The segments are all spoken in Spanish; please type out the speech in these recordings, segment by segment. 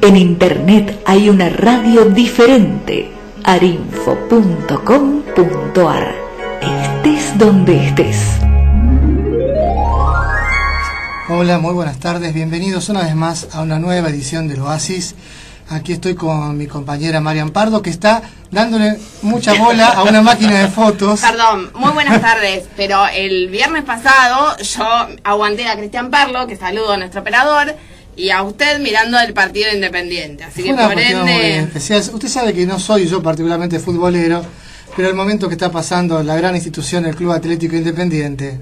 En Internet hay una radio diferente, arinfo.com.ar. Estés donde estés. Hola, muy buenas tardes, bienvenidos una vez más a una nueva edición del Oasis. Aquí estoy con mi compañera Marian Pardo que está dándole mucha bola a una máquina de fotos. Perdón, muy buenas tardes, pero el viernes pasado yo aguanté a Cristian Parlo, que saludo a nuestro operador, y a usted mirando el partido independiente. Así que por ende. Especial. Usted sabe que no soy yo particularmente futbolero, pero el momento que está pasando la gran institución, el Club Atlético Independiente,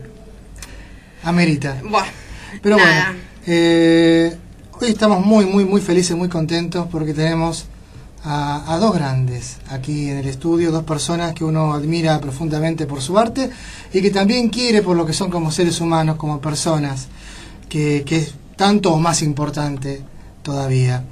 amerita. Bueno, pero nada. bueno, eh, hoy estamos muy, muy, muy felices, muy contentos porque tenemos a, dos grandes aquí en el estudio, dos personas que uno admira profundamente por su arte y que también quiere por lo que son como seres humanos, como personas, que, que es tanto o más importante todavía.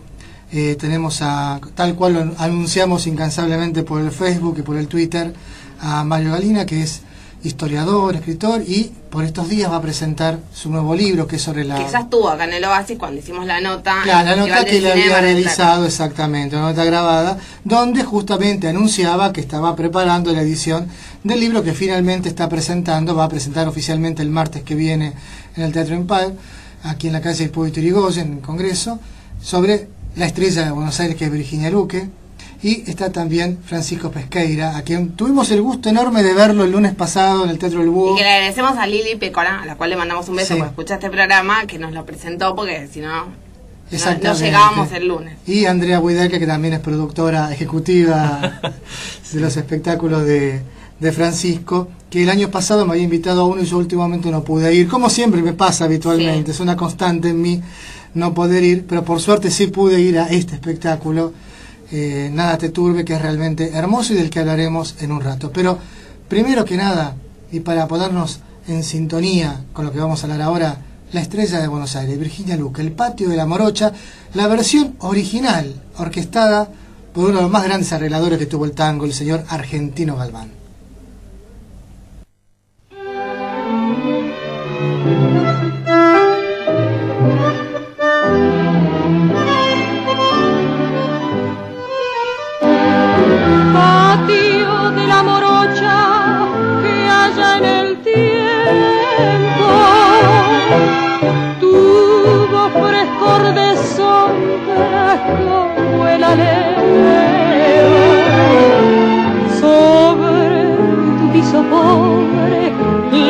Eh, tenemos a, tal cual lo anunciamos incansablemente por el Facebook y por el Twitter, a Mario Galina, que es historiador, escritor, y por estos días va a presentar su nuevo libro, que es sobre la... Que ya estuvo acá en el Oasis cuando hicimos la nota. Claro, la nota que le había realizado exactamente, una nota grabada, donde justamente anunciaba que estaba preparando la edición del libro que finalmente está presentando, va a presentar oficialmente el martes que viene en el Teatro Empire, aquí en la calle Hipólito Yrigoyen, en el Congreso, sobre la estrella de Buenos Aires que es Virginia Luque. Y está también Francisco Pesqueira, a quien tuvimos el gusto enorme de verlo el lunes pasado en el Teatro del Búho. Y que le agradecemos a Lili Pecora, a la cual le mandamos un beso Sí. por escuchar este programa, que nos lo presentó porque si no, no, llegábamos el lunes. Y Andrea Huidelke, que también es productora ejecutiva de los espectáculos de, de Francisco, que el año pasado me había invitado a uno y yo últimamente no pude ir. Como siempre me pasa habitualmente, Sí. es una constante en mí no poder ir, pero por suerte sí pude ir a este espectáculo. Eh, nada te turbe, que es realmente hermoso y del que hablaremos en un rato. Pero primero que nada, y para ponernos en sintonía con lo que vamos a hablar ahora, la estrella de Buenos Aires, Virginia Luque, el patio de la morocha, la versión original, orquestada por uno de los más grandes arregladores que tuvo el tango, el señor Argentino Galván.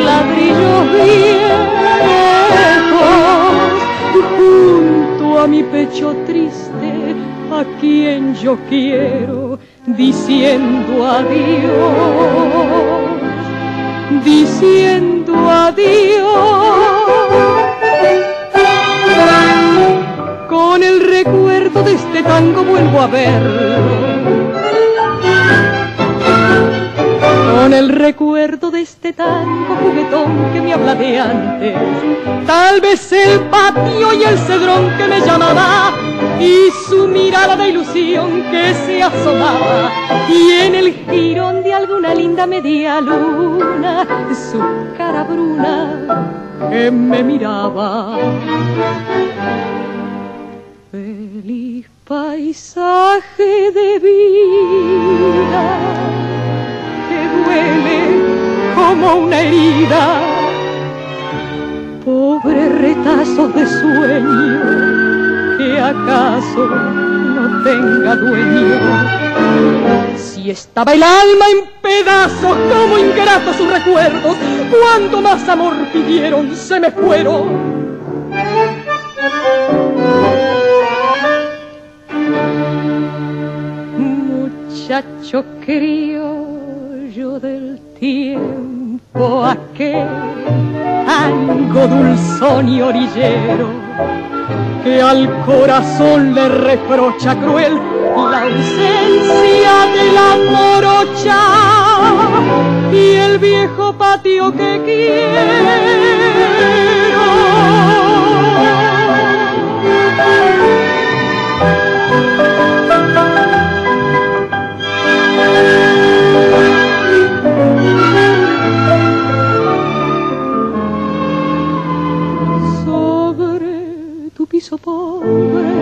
Ladrillos viejos junto a mi pecho triste a quien yo quiero diciendo adiós diciendo adiós. Con el recuerdo de este tango vuelvo a verlo el recuerdo de este tango juguetón que me habla de antes. Tal vez el patio y el cedrón que me llamaba y su mirada de ilusión que se asomaba y en el jirón de alguna linda media luna su cara bruna que me miraba. Feliz paisaje de vida duele como una herida. Pobre retazo de sueño que acaso no tenga dueño. Si estaba el alma en pedazos como ingratos sus recuerdos, cuanto más amor pidieron se me fueron. Muchacho del tiempo aquel tango dulzón y orillero, que al corazón le reprocha cruel la ausencia de la morocha y el viejo patio que quiero. Pobre,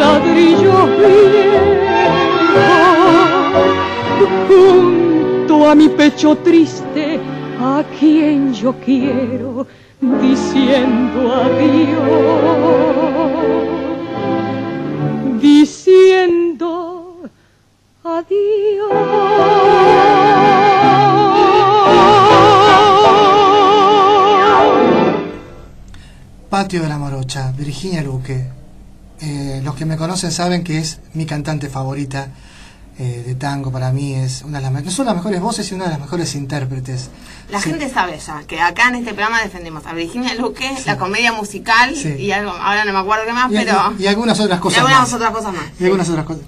ladrillo viejos, junto a mi pecho triste, a quien yo quiero, diciendo adiós, diciendo adiós. Patio de la Morocha, Virginia Luque. Eh, los que me conocen saben que es mi cantante favorita eh, de tango. Para mí es una de las no son las mejores voces y una de las mejores intérpretes. La gente sabe ya que acá en este programa defendemos a Virginia Luque, la comedia musical y algo, ahora no me acuerdo qué más, pero y, algunas otras cosas. Y algunas otras cosas más. Y algunas otras cosas.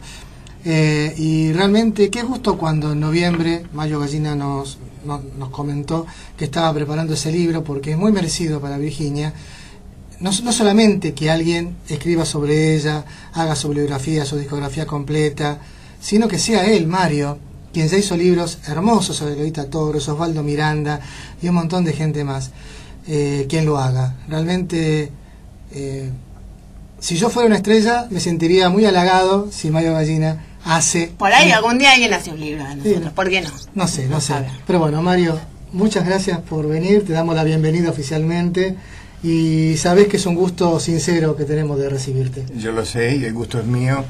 Eh, y realmente qué gusto cuando en noviembre Mayo Gallina nos, nos comentó que estaba preparando ese libro porque es muy merecido para Virginia no, no, solamente que alguien escriba sobre ella, haga su bibliografía, su discografía completa, sino que sea él, Mario, quien ya hizo libros hermosos sobre Lolita Torres, Osvaldo Miranda y un montón de gente más, eh, quien lo haga. Realmente, eh, si yo fuera una estrella, me sentiría muy halagado si Mario Gallina hace... Por ahí algún día alguien hace un libro de nosotros, ¿por qué no? No sé, no, sé. Pero bueno, Mario, muchas gracias por venir, te damos la bienvenida oficialmente y sabes que es un gusto sincero que tenemos de recibirte. Yo lo sé y el gusto es mío.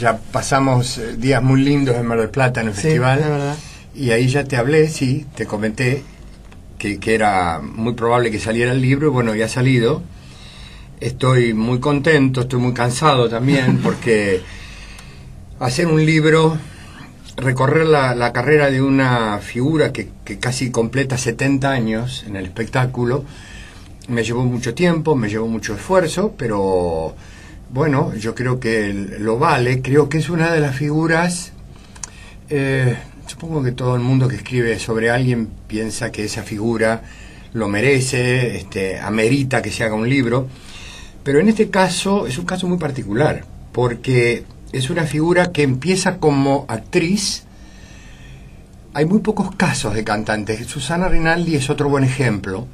Ya pasamos eh, días muy lindos en Mar del Plata en el festival. verdad. Y ahí ya te hablé, sí, te comenté que, que era muy probable que saliera el libro y bueno, ya ha salido. Estoy muy contento, estoy muy cansado también porque hacer un libro, recorrer la, la carrera de una figura que, que casi completa 70 años en el espectáculo, me llevó mucho tiempo, me llevó mucho esfuerzo, pero bueno, yo creo que lo vale, creo que es una de las figuras, eh, supongo que todo el mundo que escribe sobre alguien piensa que esa figura lo merece, este, amerita que se haga un libro, pero en este caso es un caso muy particular, porque es una figura que empieza como actriz, hay muy pocos casos de cantantes, Susana Rinaldi es otro buen ejemplo,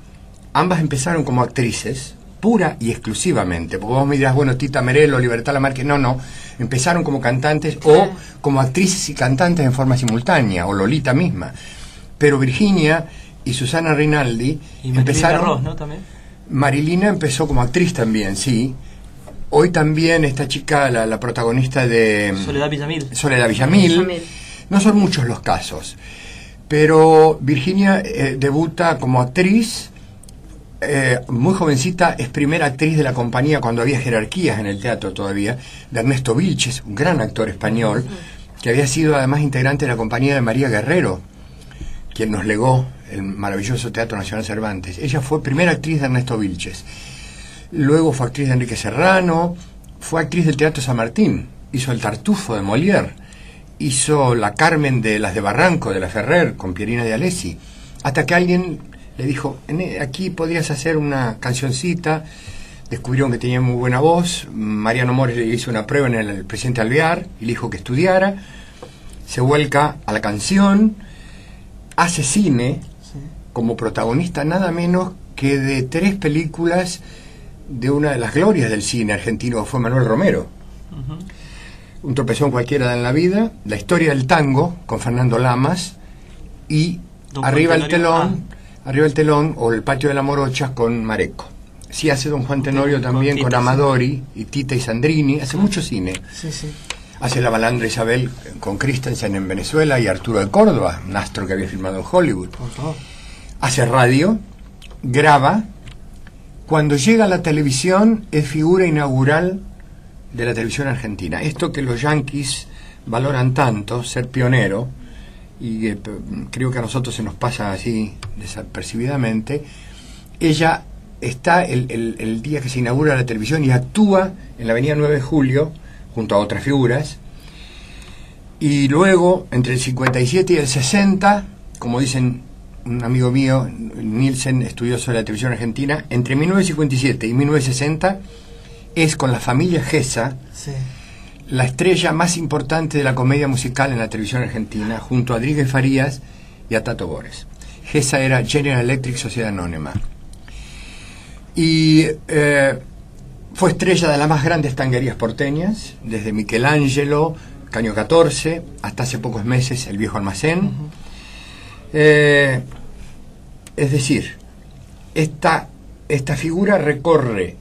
ambas empezaron como actrices, pura y exclusivamente, porque vos me dirás, bueno, Tita Merelo, Libertad Lamarque, no, no, empezaron como cantantes o como actrices y cantantes en forma simultánea, o Lolita misma. Pero Virginia y Susana Rinaldi empezaron... ¿no? También. Marilina empezó como actriz también, sí. Hoy también esta chica, la, protagonista de... Soledad Villamil. Soledad Villamil. No son muchos los casos. Pero Virginia eh, debuta como actriz eh, muy jovencita, es primera actriz de la compañía cuando había jerarquías en el teatro todavía, de Ernesto Vilches, un gran actor español, que había sido además integrante de la compañía de María Guerrero, quien nos legó el maravilloso Teatro Nacional Cervantes. Ella fue primera actriz de Ernesto Vilches. Luego fue actriz de Enrique Serrano, fue actriz del Teatro San Martín, hizo El Tartufo de Molière, hizo La Carmen de las de Barranco, de la Ferrer, con Pierina de Alessi, hasta que alguien le dijo, aquí podrías hacer una cancioncita, descubrieron que tenía muy buena voz, Mariano Mores le hizo una prueba en el, presidente Alvear y le dijo que estudiara, se vuelca a la canción, hace cine como protagonista nada menos que de tres películas de una de las glorias del cine argentino, fue Manuel Romero. Un tropezón cualquiera en la vida, la historia del tango con Fernando Lamas y arriba el telón. Arriba el telón o el patio de la Morocha con Mareco. Sí hace Don Juan Tenorio también con, Amadori y Tita y Sandrini, hace mucho cine. Sí, sí. Hace La Balandra Isabel con Christensen en Venezuela y Arturo de Córdoba, un astro que había filmado en Hollywood. Hace radio, graba. Cuando llega a la televisión es figura inaugural de la televisión argentina. Esto que los yanquis valoran tanto, ser pionero, y creo que a nosotros se nos pasa así desapercibidamente, ella está el, día que se inaugura la televisión y actúa en la avenida 9 de Julio junto a otras figuras. Y luego, entre el 57 y el 60, como dicen un amigo mío, Nielsen, estudioso de la televisión argentina, entre 1957 y 1960 es con la familia Gesa la estrella más importante de la comedia musical en la televisión argentina, junto a Rodríguez Farías y a Tato Bores. Gesa era General Electric Sociedad Anónima. Y eh, fue estrella de las más grandes tanguerías porteñas, desde Michelangelo, Caño 14, hasta hace pocos meses El Viejo Almacén. Eh, es decir, esta, esta figura recorre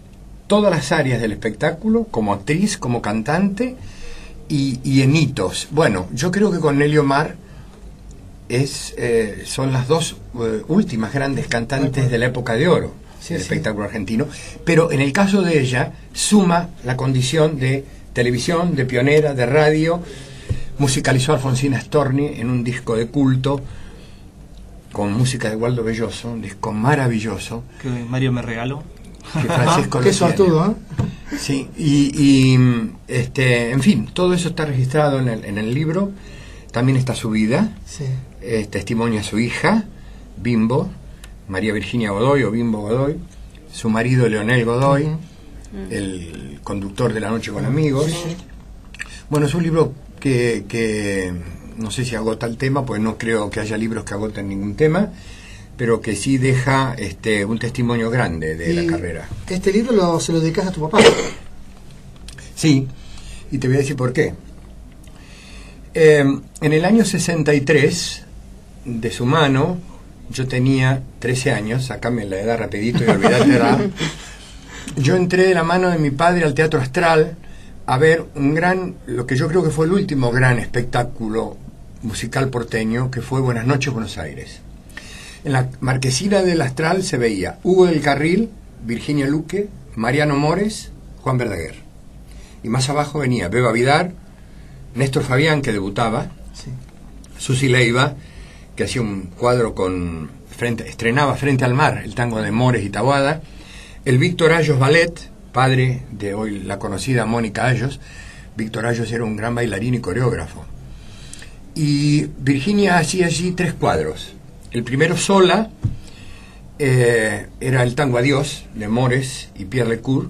todas las áreas del espectáculo, como actriz, como cantante y, en hitos. Bueno, yo creo que con Nelly Omar es, eh, son las dos eh, últimas grandes cantantes de la época de oro del espectáculo argentino, pero en el caso de ella suma la condición de televisión, de pionera, de radio, musicalizó a Alfonsina Storni en un disco de culto con música de Waldo Belloso, un disco maravilloso. Que Mario me regaló que Francisco Qué sortudo, ¿eh? Sí, y, este, en fin, todo eso está registrado en el, en el libro. También está su vida, sí. testimonio a su hija, Bimbo, María Virginia Godoy o Bimbo Godoy, su marido Leonel Godoy, el conductor de La Noche con Amigos. Bueno, es un libro que, que no sé si agota el tema, pues no creo que haya libros que agoten ningún tema pero que sí deja este, un testimonio grande de la carrera. Este libro lo, se lo dedicas a tu papá. Sí, y te voy a decir por qué. Em, en el año 63, de su mano, yo tenía 13 años, sacame la edad rapidito y olvidate la edad. Yo entré de la mano de mi padre al Teatro Astral a ver un gran, lo que yo creo que fue el último gran espectáculo musical porteño, que fue Buenas noches Buenos Aires. En la marquesina del Astral se veía Hugo del Carril, Virginia Luque, Mariano Mores, Juan Verdaguer. Y más abajo venía Beba Vidar, Néstor Fabián, que debutaba, Susi Leiva, que hacía un cuadro con frente, estrenaba Frente al Mar, el tango de Mores y Tabuada, el Víctor Ayos Ballet, padre de hoy la conocida Mónica Ayos. Víctor Ayos era un gran bailarín y coreógrafo. Y Virginia hacía allí tres cuadros. El primero sola eh, era el tango Adiós de Mores y Pierre Lecour.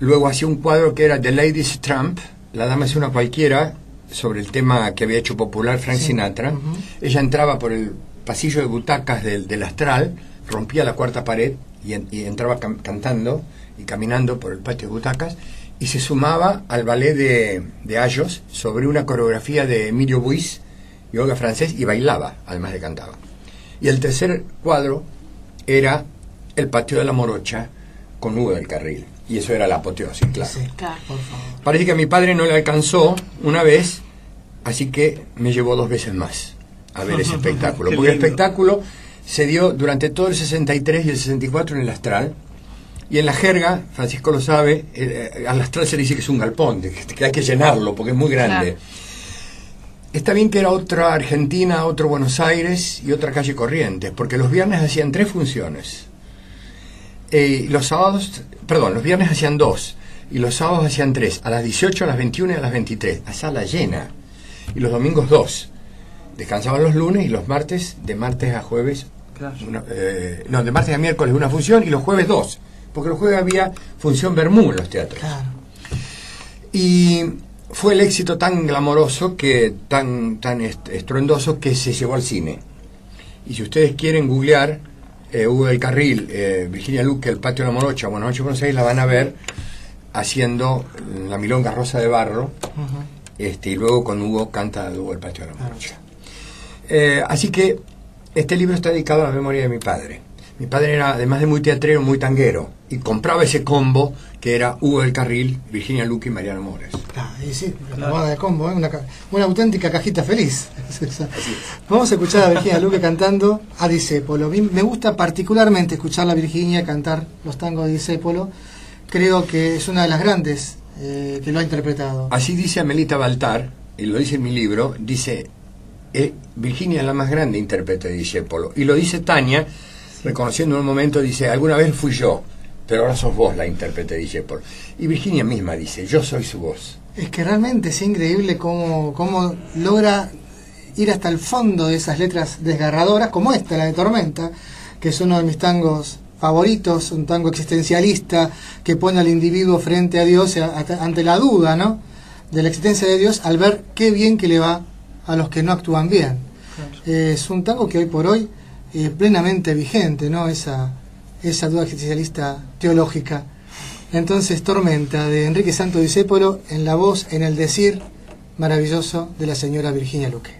Luego hacía un cuadro que era The Ladies Trump, la dama es una cualquiera, sobre el tema que había hecho popular Frank Sinatra. Ella entraba por el pasillo de butacas del, astral, rompía la cuarta pared y, entraba cantando y caminando por el patio de butacas y se sumaba al ballet de, de Ayos sobre una coreografía de Emilio Yoga francés y bailaba, además de cantaba. Y el tercer cuadro era el patio de la morocha con Hugo del Carril. Y eso era la apoteosis, claro. Parece que a mi padre no le alcanzó una vez, así que me llevó dos veces más a ver ese espectáculo. Porque el espectáculo se dio durante todo el 63 y el 64 en el Astral. Y en la jerga, Francisco lo sabe, eh, al Astral se dice que es un galpón, que hay que llenarlo porque es muy grande. Está bien que era otra Argentina, otro Buenos Aires y otra calle Corrientes, porque los viernes hacían tres funciones. Eh, los sábados, perdón, los viernes hacían dos y los sábados hacían tres, a las 18, a las 21 y a las 23, a sala llena. Y los domingos dos. Descansaban los lunes y los martes, de martes a jueves, eh, no, de martes a miércoles una función y los jueves dos, porque los jueves había función Bermú en los teatros. Y fue el éxito tan glamoroso que tan tan estruendoso que se llevó al cine. Y si ustedes quieren googlear eh, Hugo del Carril, eh, Virginia Luque, El Patio de la Morocha, Buenas noches Buenos Aires, la van a ver haciendo la milonga rosa de barro, este, y luego con Hugo canta Hugo El Patio de la Morocha. Eh, así que este libro está dedicado a la memoria de mi padre. Mi padre era, además de muy teatrero, muy tanguero, y compraba ese combo que era Hugo del Carril, Virginia Luque y Mariano Mores. Ah, y sí, la moda de combo, ¿eh? una, una, auténtica cajita feliz. Vamos a escuchar a Virginia Luque cantando a Disépolo. Me gusta particularmente escuchar a Virginia cantar los tangos de Disépolo. Creo que es una de las grandes eh, que lo ha interpretado. Así dice Amelita Baltar, y lo dice en mi libro, dice, eh, Virginia es la más grande intérprete de Disépolo. Y lo dice Tania, reconociendo en un momento, dice, alguna vez fui yo, pero ahora sos vos la intérprete de por Y Virginia misma dice, yo soy su voz. Es que realmente es increíble cómo, cómo logra ir hasta el fondo de esas letras desgarradoras, como esta, la de Tormenta, que es uno de mis tangos favoritos, un tango existencialista que pone al individuo frente a Dios ante la duda, ¿no? De la existencia de Dios al ver qué bien que le va a los que no actúan bien. es un tango que hoy por hoy eh, plenamente vigente, ¿no? Esa, esa duda existencialista teológica. Entonces, Tormenta, de Enrique Santo Discépolo, en la voz, en el decir maravilloso de la señora Virginia Luque.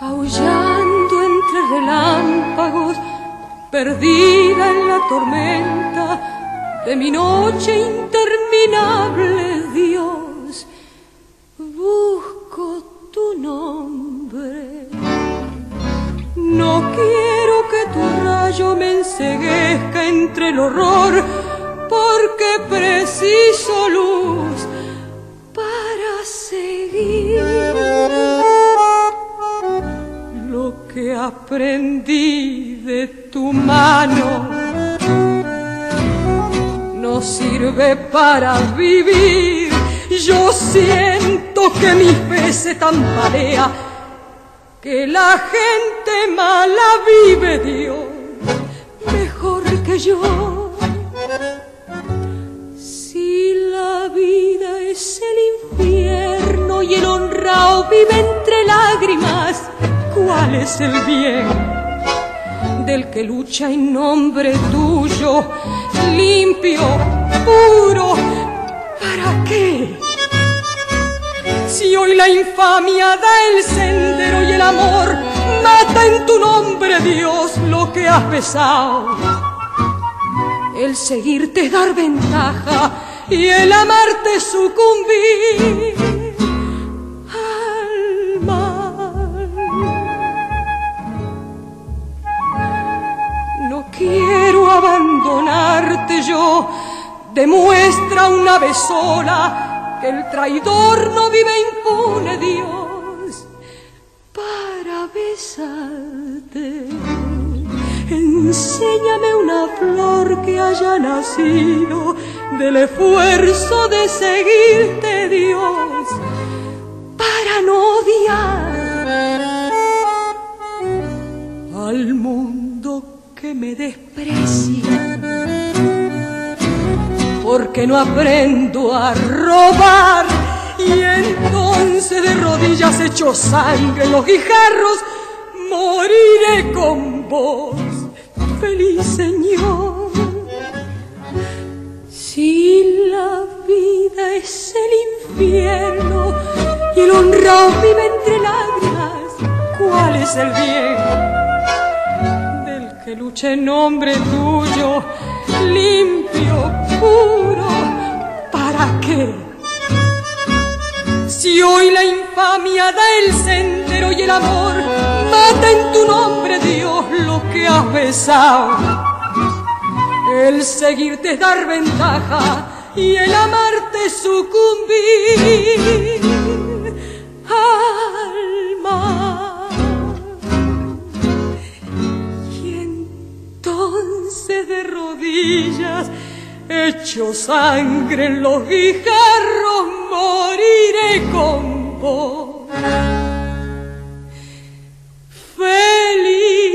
Aullando entre relámpagos, perdida en la tormenta de mi noche interminable, Dios, busco tu nombre. No quiero que tu rayo me enseguezca entre el horror porque preciso luz para seguir lo que aprendí de tu mano. No sirve para vivir, yo siento que mi fe se tambalea, que la gente mala vive Dios mejor que yo la vida es el infierno y el honrado vive entre lágrimas, ¿cuál es el bien? Del que lucha en nombre tuyo, limpio, puro, ¿para qué? Si hoy la infamia da el sendero y el amor mata en tu nombre, Dios, lo que has besado. El seguirte dar ventaja y el amarte sucumbir. Quiero abandonarte yo, demuestra una vez sola el traidor no vive impune, Dios, para besarte. Enséñame una flor que haya nacido del esfuerzo de seguirte, Dios, para no odiar al mundo que me desprecia. Porque no aprendo a robar y entonces de rodillas hecho sangre en los guijarros moriré con vos, feliz Señor. Si la vida es el infierno y el honrado vive entre lágrimas, ¿cuál es el bien? Del que lucha en nombre tuyo, limpio, puro, ¿para qué? Si hoy la infamia da el sendero y el amor mata en tu nombre, Dios, lo que has besado el seguirte es dar ventaja y el amarte sucumbir al mar. De rodillas, hecho sangre en los guijarros, moriré con vos. Feliz.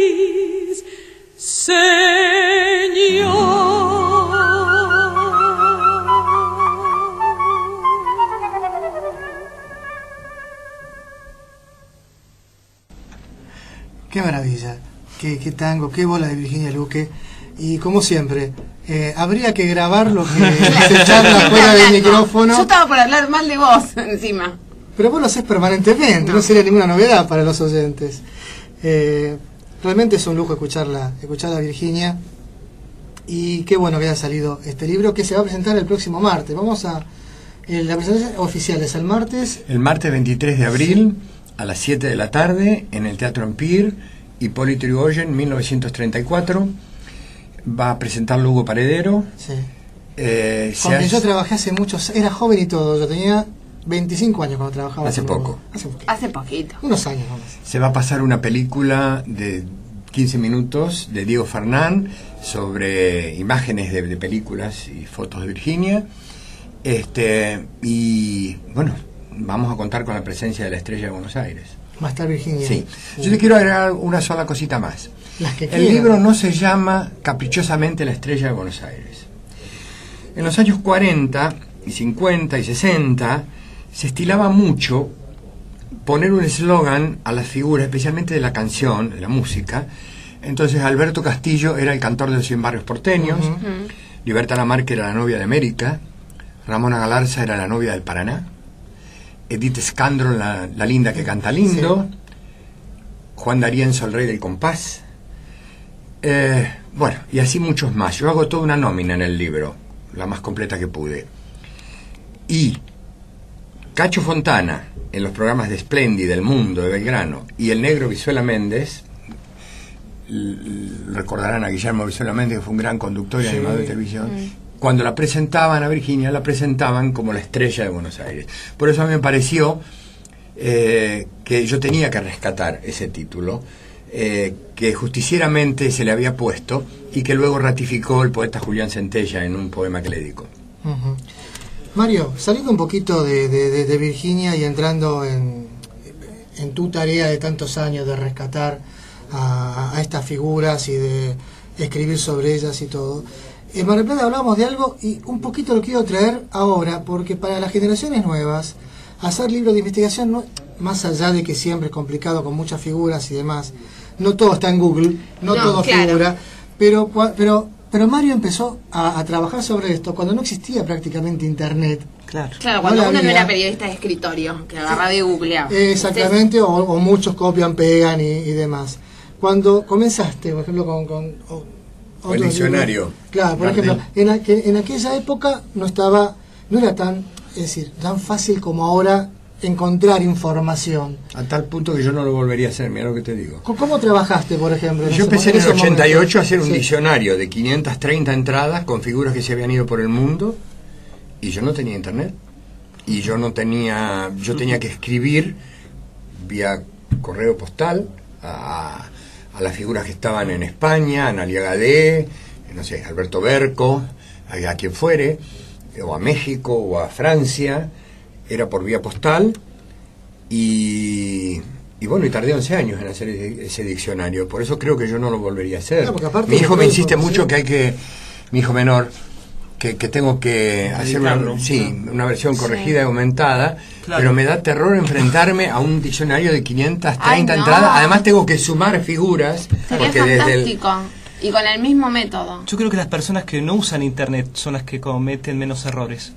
Qué maravilla, qué, tango, qué bola de Virginia Luque. Y como siempre, eh, habría que grabar lo que se charla fuera del micrófono. Yo estaba por hablar mal de vos encima. Pero vos lo haces permanentemente, no, sería ninguna novedad para los oyentes. Eh, realmente es un lujo escucharla, escucharla a Virginia. Y qué bueno que haya salido este libro que se va a presentar el próximo martes. Vamos a. Eh, la presentación oficial es el martes. El martes 23 de abril a las 7 de la tarde en el Teatro Empire, Hipólito Yrigoyen, 1934. Va a presentar Lugo Paredero. Sí. Eh, Con quien yo trabajé hace muchos, era joven y todo, yo tenía 25 años cuando trabajaba. Hace poco. Hace, poquito. Hace poquito. Unos años vamos. Se va a pasar una película de 15 minutos de Diego Fernán sobre imágenes de, de películas y fotos de Virginia. Este, y bueno, vamos a contar con la presencia de la estrella de Buenos Aires. Va a estar Virginia. Sí. Yo le quiero agregar una sola cosita más. Las que El quieran. libro no se llama caprichosamente La estrella de Buenos Aires. En los años 40 y 50 y 60 se estilaba mucho poner un eslogan a las figuras, especialmente de la canción, de la música. Entonces Alberto Castillo era el cantor de los 100 barrios porteños, Libertad Lamarque era la novia de América, Ramona Galarza era la novia del Paraná, Edith Scandron, la, la linda que canta lindo, Juan D'Arienzo, el rey del compás. Eh, bueno, y así muchos más. Yo hago toda una nómina en el libro, la más completa que pude. Y Cacho Fontana, en los programas de Splendid, del Mundo, de Belgrano, y el negro Visuela Méndez, recordarán a Guillermo Visuela Méndez, que fue un gran conductor y animador de televisión, cuando la presentaban a Virginia, la presentaban como la estrella de Buenos Aires. Por eso a mí me pareció eh, que yo tenía que rescatar ese título, eh, que justicieramente se le había puesto y que luego ratificó el poeta Julián Centella en un poema que le dedicó. Mario, saliendo un poquito de, de- Virginia y entrando en, en tu tarea de tantos años de rescatar a, estas figuras y de escribir sobre ellas y todo, en Mar Plata hablamos de algo y un poquito lo quiero traer ahora, porque para las generaciones nuevas, hacer libros de investigación, no- más allá de que siempre es complicado con muchas figuras y demás, no todo está en Google, no, No, todo claro. figura, pero, cua- pero, pero Mario empezó a, a trabajar sobre esto cuando no existía prácticamente Internet. Claro. Claro, cuando uno no era periodista de escritorio, que agarraba y googleaba. Exactamente, o, o muchos copian, pegan y, y demás. Cuando comenzaste, por ejemplo, con... con o- O el diccionario. libros, Claro, por ejemplo, en, aqu- en aquella época no estaba, no era tan, es decir, tan fácil como ahora encontrar información. A tal punto que yo no lo volvería a hacer, mira lo que te digo. ¿Cómo, trabajaste, por ejemplo? Yo ese empecé en el esos 88 a momentos? hacer un Sí. diccionario de 530 entradas con figuras que se habían ido por el mundo y yo no tenía internet. Y yo no tenía, yo tenía que escribir vía correo postal a, a las figuras que estaban en España, Analia Gadé, no sé, Alberto Berco, a, a quien fuere, o a México o a Francia, era por vía postal y, y bueno, y tardé 11 años en hacer ese, ese diccionario, por eso creo que yo no lo volvería a hacer. Claro, mi hijo me insiste mucho que hay que, mi hijo menor, que, que tengo que hacer una, sí, una versión corregida y aumentada, Claro. pero me da terror enfrentarme a un diccionario de 530 Ay, no. entradas, además tengo que sumar figuras, Sería porque desde el... fantástico. Y con el mismo método. Yo creo que las personas que no usan internet son las que cometen menos errores.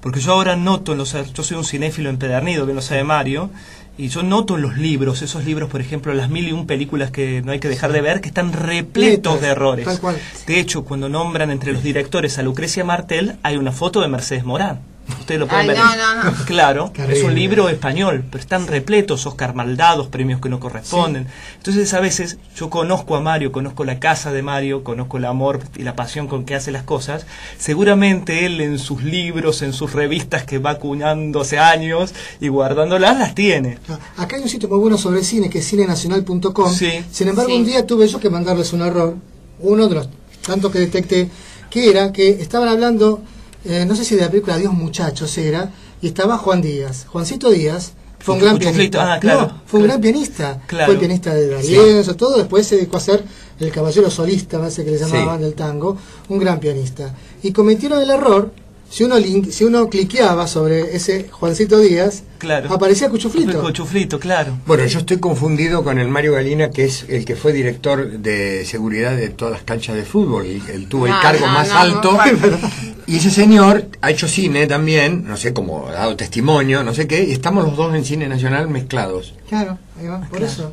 Porque yo ahora noto en los yo soy un cinéfilo empedernido, bien lo sabe Mario, y yo noto en los libros, esos libros, por ejemplo, las mil y un películas que no hay que dejar de ver, que están repletos de errores. Tal cual. De hecho, cuando nombran entre los directores a Lucrecia Martel, hay una foto de Mercedes Morán. Ustedes lo pueden Ay, ver. no, no, no. Claro, es un libro español, pero están repletos, Oscar Maldados, premios que no corresponden. Entonces, a veces, yo conozco a Mario, conozco la casa de Mario, conozco el amor y la pasión con que hace las cosas. Seguramente él en sus libros, en sus revistas que va acuñando hace años y guardándolas, las tiene. Ah, Acá hay un sitio muy bueno sobre cine que es cinenacional.com. Sí. Sin embargo, Sí. un día tuve yo que mandarles un error, uno de los tantos que detecté, que era que estaban hablando, eh, no sé si de la película Dios Muchachos era, y estaba Juan Díaz. Juancito Díaz fue un gran pianista. ah, claro, no, fue un claro. gran pianista. Claro. Fue el pianista de D'Arienzo, todo. Después se dedicó a ser el caballero solista, parece que le llamaban Sí. del tango. Un gran pianista. Y cometieron el error. Si uno, link- si uno cliqueaba sobre ese Juancito Díaz, Claro. aparecía Cuchuflito. Cuchuflito, claro. Bueno, yo estoy confundido con el Mario Galina, que es el que fue director de seguridad de todas las canchas de fútbol. Él, él tuvo el cargo no, más no, alto. no, y ese señor ha hecho cine también, no sé cómo, ha dado testimonio, no sé qué, y estamos los dos en cine nacional mezclados. Claro, ahí va, por eso.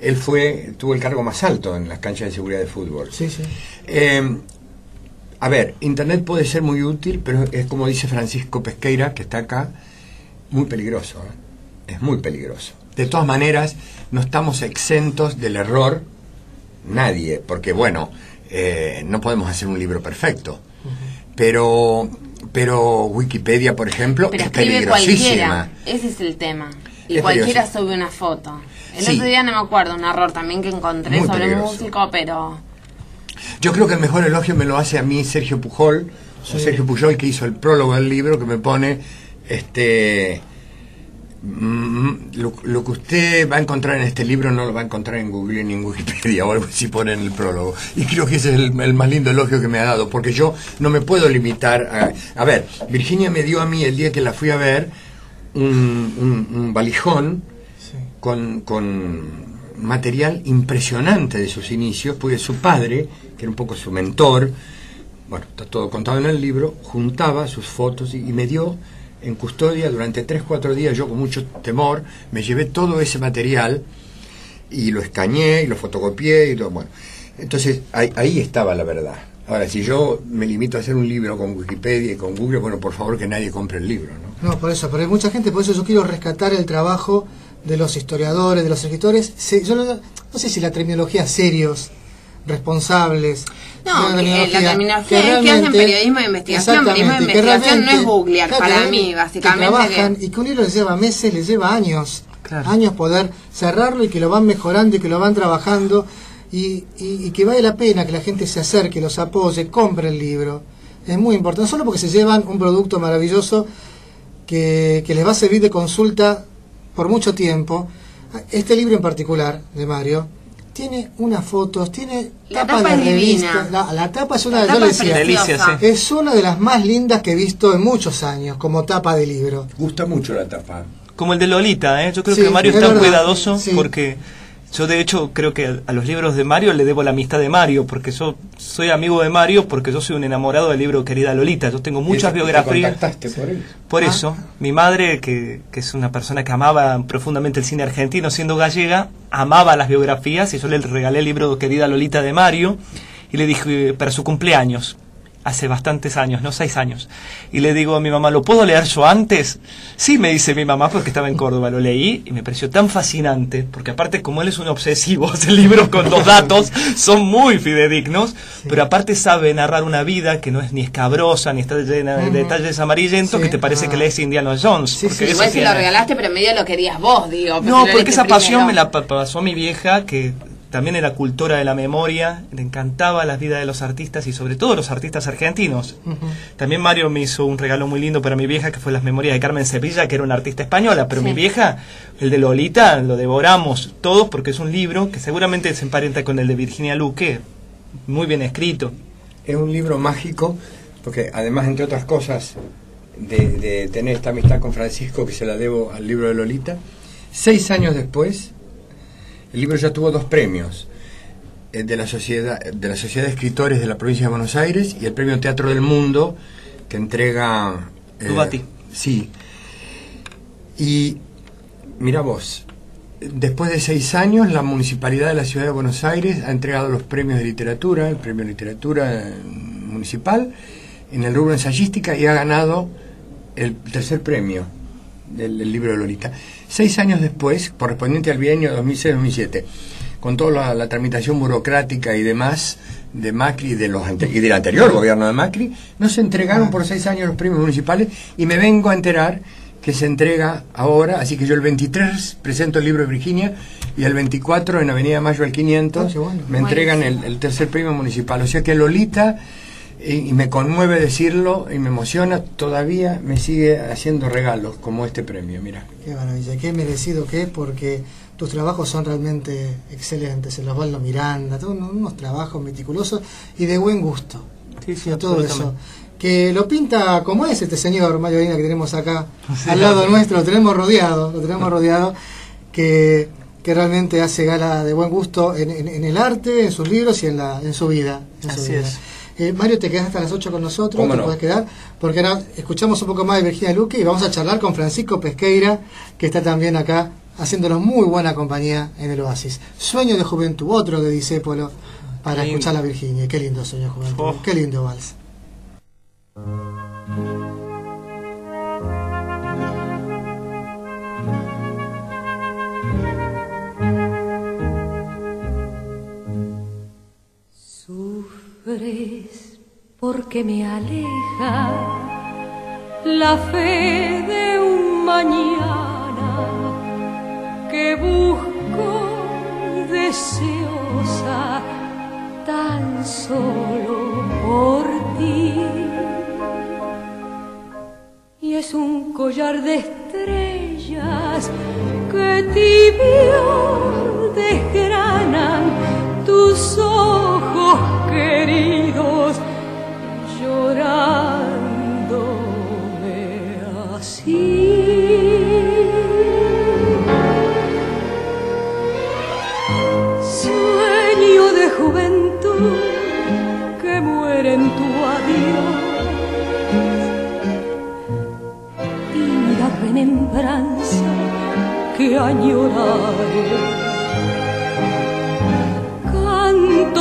Él fue, tuvo el cargo más alto en las canchas de seguridad de fútbol. Sí, sí. Eh, a ver, Internet puede ser muy útil, pero es como dice Francisco Pesqueira, que está acá, muy peligroso. ¿eh? Es muy peligroso. De todas maneras, no estamos exentos del error, nadie, porque bueno, eh, no podemos hacer un libro perfecto. Pero pero Wikipedia, por ejemplo, es peligrosísima. Ese es el tema. Y cualquiera sube una foto. El otro día no me acuerdo, un error también que encontré sobre un músico, pero... Yo creo que el mejor elogio me lo hace a mí Sergio Pujol, Sergio Pujol que hizo el prólogo del libro, que me pone, este... Mm, lo, que usted va a encontrar en este libro no lo va a encontrar en Google ni en Wikipedia o algo así pone en el prólogo. Y creo que ese es el, más lindo elogio que me ha dado, porque yo no me puedo limitar a... A ver, Virginia me dio a mí el día que la fui a ver un, un, valijón con, con material impresionante de sus inicios, porque su padre, que era un poco su mentor, bueno, está todo contado en el libro, juntaba sus fotos y, me dio en custodia durante 3, 4 días, yo con mucho temor, me llevé todo ese material y lo escaneé y lo fotocopié y todo, bueno. Entonces ahí, estaba la verdad. Ahora, si yo me limito a hacer un libro con Wikipedia y con Google, bueno, por favor que nadie compre el libro, ¿no? No, por eso, pero hay mucha gente, por eso yo quiero rescatar el trabajo de los historiadores, de los escritores. yo no, sé si la terminología serios, responsables. No, la terminología que, hacen periodismo de investigación. Periodismo de investigación no es googlear, para mí, básicamente. Que trabajan y que un libro les lleva meses, les lleva años. Años poder cerrarlo y que lo van mejorando y que lo van trabajando. Y, y, que vale la pena que la gente se acerque, los apoye, compre el libro. Es muy importante, solo porque se llevan un producto maravilloso que, que les va a servir de consulta por mucho tiempo. Este libro en particular de Mario tiene unas fotos, tiene tapa, de revista. La, tapa es una de, es una de las más lindas que he visto en muchos años como tapa de libro. Gusta mucho la tapa. Como el de Lolita, ¿eh? yo creo que Mario está cuidadoso porque yo de hecho creo que a los libros de Mario le debo la amistad de Mario, porque yo soy amigo de Mario porque yo soy un enamorado del libro Querida Lolita. Yo tengo muchas biografías. por eso? Por ah. eso, mi madre, que, que, es una persona que amaba profundamente el cine argentino, siendo gallega, amaba las biografías y yo le regalé el libro Querida Lolita de Mario y le dije para su cumpleaños hace bastantes años, no seis años. Y le digo a mi mamá, ¿lo puedo leer yo antes? Sí, me dice mi mamá, porque estaba en Córdoba, lo leí y me pareció tan fascinante, porque aparte como él es un obsesivo, hace libros con los datos, son muy fidedignos, pero aparte sabe narrar una vida que no es ni escabrosa, ni está llena de detalles amarillentos, que te parece que que lees Indiana Jones. porque Igual si lo regalaste, pero medio lo querías vos, digo. No, porque esa pasión me la pasó mi vieja, que también era cultora de la memoria, le encantaba la vida de los artistas y sobre todo los artistas argentinos. También Mario me hizo un regalo muy lindo para mi vieja que fue las memorias de Carmen Sevilla, que era una artista española, pero mi vieja, el de Lolita, lo devoramos todos porque es un libro que seguramente se emparenta con el de Virginia Luque, muy bien escrito. Es un libro mágico porque además, entre otras cosas, de, de tener esta amistad con Francisco que se la debo al libro de Lolita, seis años después el libro ya tuvo dos premios, eh, de la Sociedad de la Sociedad de Escritores de la Provincia de Buenos Aires y el Premio Teatro del Mundo que entrega eh, Sí. Y mira vos, después de seis años la Municipalidad de la Ciudad de Buenos Aires ha entregado los premios de literatura, el Premio de Literatura Municipal, en el rubro ensayística y ha ganado el tercer premio del libro de Lolita seis años después, correspondiente al bienio 2006-2007, con toda la, tramitación burocrática y demás de Macri y, de los y del anterior gobierno de Macri, no se entregaron por seis años los premios municipales y me vengo a enterar que se entrega ahora, así que yo el 23 presento el libro de Virginia y el 24 en Avenida Mayo al 500 ah, me entregan el, el tercer premio municipal. O sea que Lolita y, me conmueve decirlo y me emociona, todavía me sigue haciendo regalos como este premio, mira. Qué maravilla, qué merecido que es porque tus trabajos son realmente excelentes, el Osvaldo Miranda, todos unos trabajos meticulosos y de buen gusto. Sí, sí, todo eso. Que lo pinta como es este señor Mario que tenemos acá al lado nuestro, lo tenemos rodeado, lo tenemos rodeado, que, que realmente hace gala de buen gusto en, el arte, en sus libros y en, la, en su vida. Así es. Eh, Mario, te quedas hasta las 8 con nosotros, te puedes quedar, porque ahora escuchamos un poco más de Virginia Luque y vamos a charlar con Francisco Pesqueira, que está también acá haciéndonos muy buena compañía en el Oasis. Sueño de juventud, otro de Disépolo, para escuchar a Virginia. Qué lindo sueño de juventud, oh. qué lindo vals. Porque me aleja la fe de un mañana que busco deseosa tan solo por ti. Y es un collar de estrellas que tibio desgranan tus ojos queridos llorar Sueño de juventud que muere en tu adiós. Tímida remembranza que añoraré.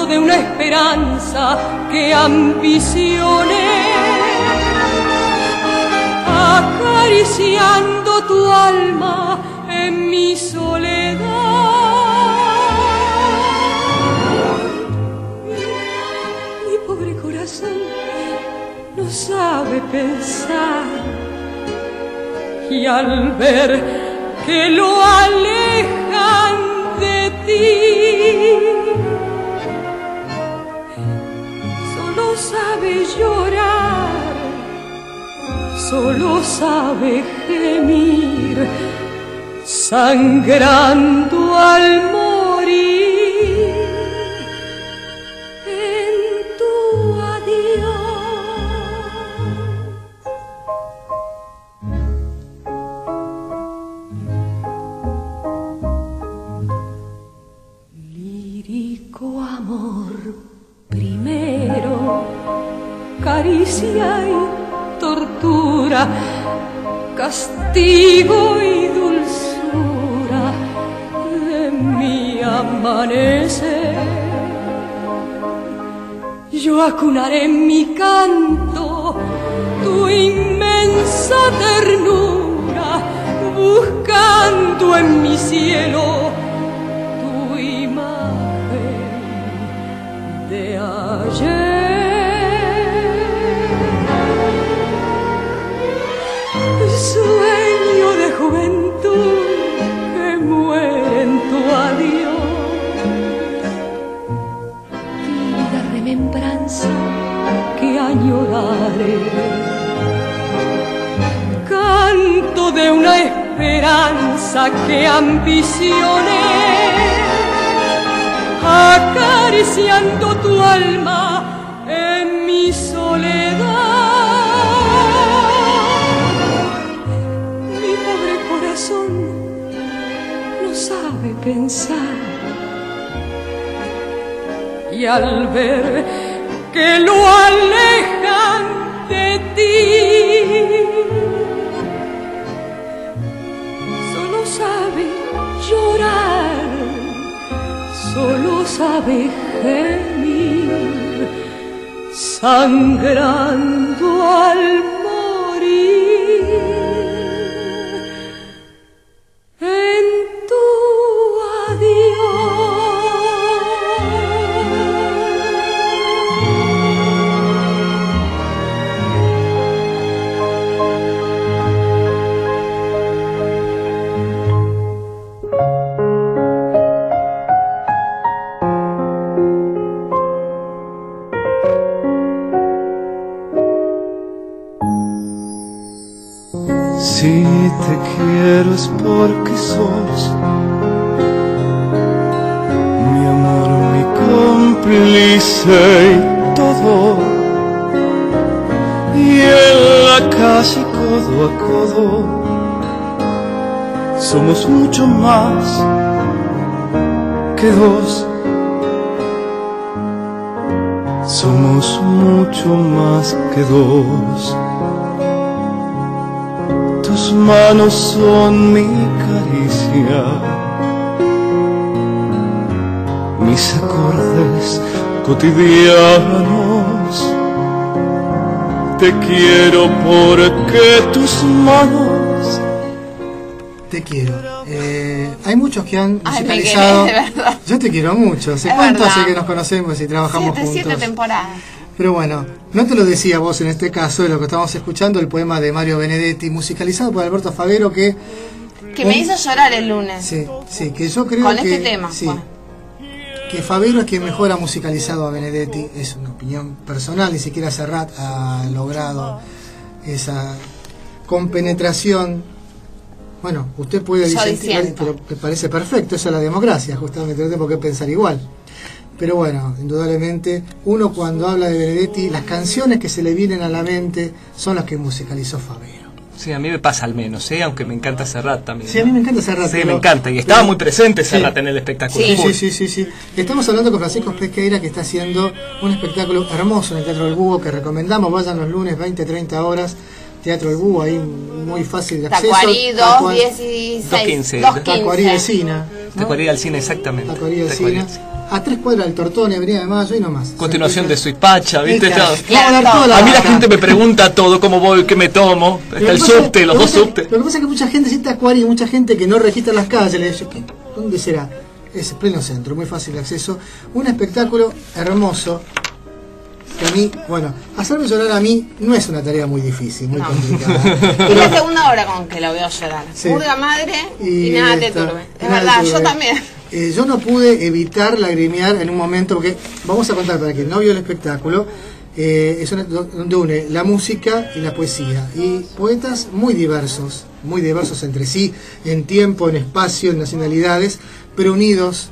De una esperanza que ambicioné acariciando tu alma en mi soledad. Mi, pobre corazón no sabe pensar y al ver que lo alejan de ti, sabe llorar. Solo sabe gemir, sangrando al Yo acunaré en mi canto tu inmensa ternura, buscando en mi cielo que añoraré. Canto de una esperanza que ambicioné. Acariciando tu alma en mi soledad. pensar. Y al ver que lo alejan sabe gemir, sangrando al Somos mucho más que dos. Tus manos son mi caricia, mis acordes cotidianos. Te quiero porque tus manos te quiero hay muchos que han musicalizado. Yo te quiero mucho. ¿Hace cuánto hace que nos conocemos y trabajamos siete, juntos? Siete temporadas. Pero bueno, no te lo decía vos en este caso, de lo que estamos escuchando, el poema de Mario Benedetti, musicalizado por Alberto Favero, que... Que me hizo llorar el lunes. Sí, sí, que yo creo Con que... este tema. Sí, que Favero es quien mejor ha musicalizado a Benedetti, es una opinión personal, ni siquiera Serrat ha logrado esa compenetración. Bueno, usted puede decir, pero me parece perfecto, esa es la democracia, justamente, no tengo por qué pensar igual. Pero bueno, indudablemente, uno cuando habla de Benedetti, las canciones que se le vienen a la mente son las que musicalizó Favero. Sí, a mí me pasa al menos, ¿eh? aunque me encanta Serrat también. Sí, a mí me encanta Serrat. Sí, me encanta. Y estaba muy presente Serrat en el espectáculo. Sí, sí, sí, sí, Estamos hablando con Francisco Pesqueira, que está haciendo un espectáculo hermoso en el Teatro del Búho, que recomendamos. Vayan los lunes, 20, 30 horas. Teatro del Búho, ahí muy fácil de acceso. Tacuarí 216. 215. Tacuarí del Cina. Tacuarí del Cine, exactamente. Tacuarí del Cina a tres cuadras del Tortone, Avenida de Mayo y no más. Continuación de Suipacha, ¿viste? a mí la gente me pregunta todo, cómo voy, qué me tomo. Está el subte, los dos subtes. Lo que pasa es que mucha gente siente acuario y mucha gente que no registra las calles. Le dice, ¿dónde será? Es pleno centro, muy fácil de acceso. Un espectáculo hermoso que a mí, bueno, hacerme llorar a mí no es una tarea muy difícil, muy complicada. Es la segunda hora con que la veo llorar. Sí. madre y, nada te turbe. Es verdad, yo también. Eh, yo no pude evitar lagrimear en un momento, porque vamos a contar para quien no vio el espectáculo, eh, es donde une la música y la poesía. Y poetas muy diversos, muy diversos entre sí, en tiempo, en espacio, en nacionalidades, pero unidos